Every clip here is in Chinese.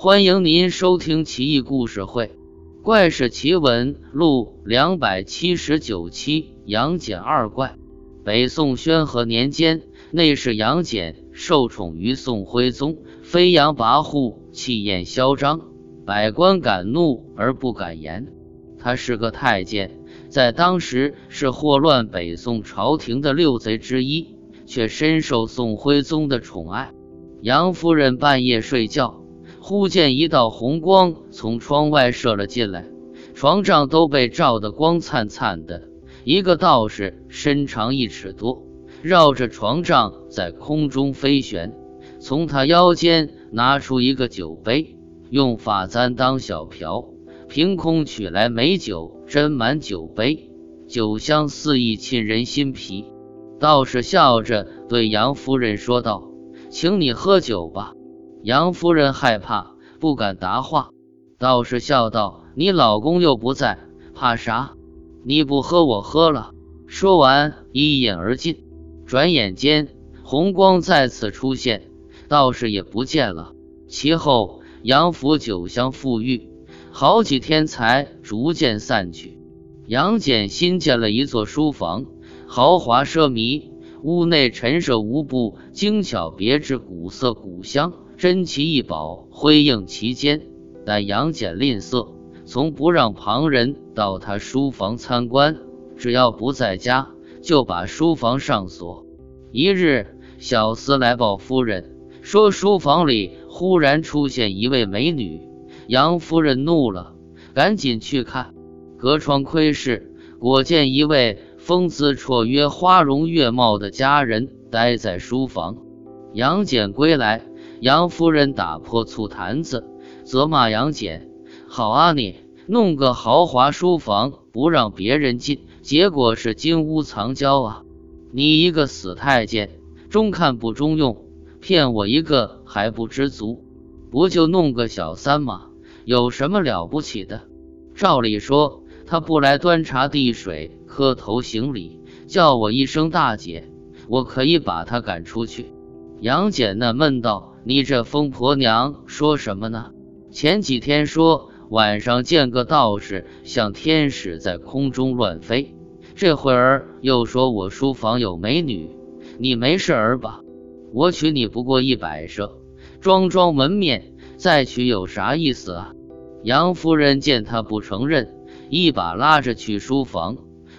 欢迎您收听《奇异故事会·怪事奇闻录》两百七十九期。杨戬二怪。北宋宣和年间，内侍杨戬受宠于宋徽宗，飞扬跋扈，气焰嚣张，百官敢怒而不敢言。他是个太监，在当时是祸乱北宋朝廷的六贼之一，却深受宋徽宗的宠爱。杨夫人半夜睡觉，忽见一道红光从窗外射了进来，床帐都被照得光灿灿的。一个道士身长一尺多，绕着床帐在空中飞旋，从他腰间拿出一个酒杯，用发簪当小瓢，凭空取来美酒，斟满酒杯，酒香四溢，沁人心脾。道士笑着对杨夫人说道。请你喝酒吧。杨夫人害怕，不敢答话。道士笑道：“你老公又不在，怕啥？你不喝，我喝了。”说完，一饮而尽。转眼间，红光再次出现，道士也不见了。其后，杨府酒香馥郁，好几天才逐渐散去。杨戬新建了一座书房，豪华奢靡。屋内陈设无不精巧别致、古色古香、珍奇异宝辉映其间。但杨戬吝啬，从不让旁人到他书房参观，只要不在家，就把书房上锁。一日，小厮来报夫人，说书房里忽然出现一位美女。杨夫人怒了，赶紧去看，隔窗窥视，果见一位。风姿绰约、花容月貌的佳人待在书房。杨戬归来，杨夫人打破醋坛子，责骂杨戬：“好啊，你弄个豪华书房不让别人进，结果是金屋藏娇啊！你一个死太监，中看不中用，骗我一个还不知足，不就弄个小三吗？有什么了不起的？照理说，他不来端茶递水。”磕头行礼，叫我一声大姐，我可以把她赶出去。杨戬纳闷道：“你这疯婆娘说什么呢？前几天说晚上见个道士像天使在空中乱飞，这会儿又说我书房有美女，你没事儿吧？我娶你不过一摆设，装装门面，再娶有啥意思啊？”杨夫人见他不承认，一把拉着去书房。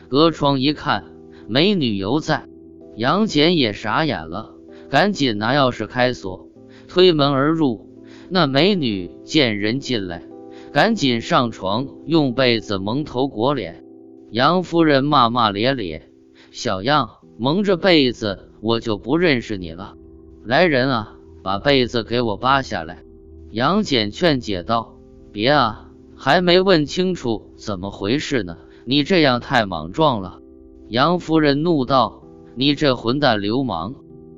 隔窗一看，美女犹在，杨戬也傻眼了，赶紧拿钥匙开锁，推门而入。那美女见人进来，赶紧上床，用被子蒙头裹脸。杨夫人骂骂咧咧：“小样，蒙着被子，我就不认识你了。来人啊，把被子给我扒下来。”杨戬劝解道：“别啊，还没问清楚怎么回事呢。”你这样太莽撞了，杨夫人怒道：“你这混蛋流氓，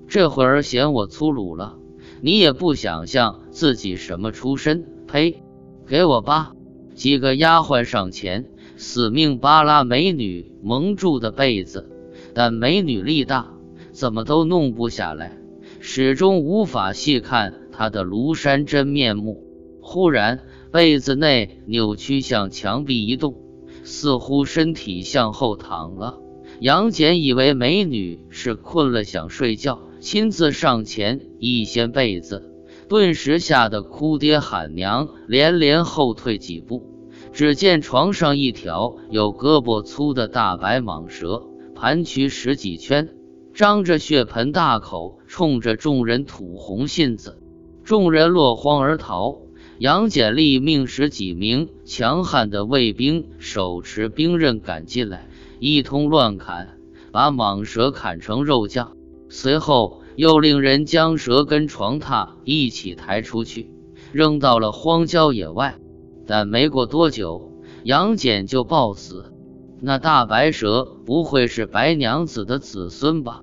这会儿嫌我粗鲁了？你也不想想自己什么出身？呸！给我扒！”几个丫鬟上前，死命扒拉美女蒙住的被子，但美女力大，怎么都弄不下来，始终无法细看她的庐山真面目。忽然，被子内扭曲向墙壁移动。似乎身体向后躺了，杨戬以为美女是困了想睡觉，亲自上前一掀被子，顿时吓得哭爹喊娘，连连后退几步。只见床上一条有胳膊粗的大白蟒蛇盘曲十几圈，张着血盆大口，冲着众人吐红信子，众人落荒而逃。杨戬立命使几名强悍的卫兵手持兵刃赶进来，一通乱砍，把蟒蛇砍成肉酱。随后又令人将蛇跟床榻一起抬出去，扔到了荒郊野外。但没过多久，杨戬就暴死。那大白蛇不会是白娘子的子孙吧？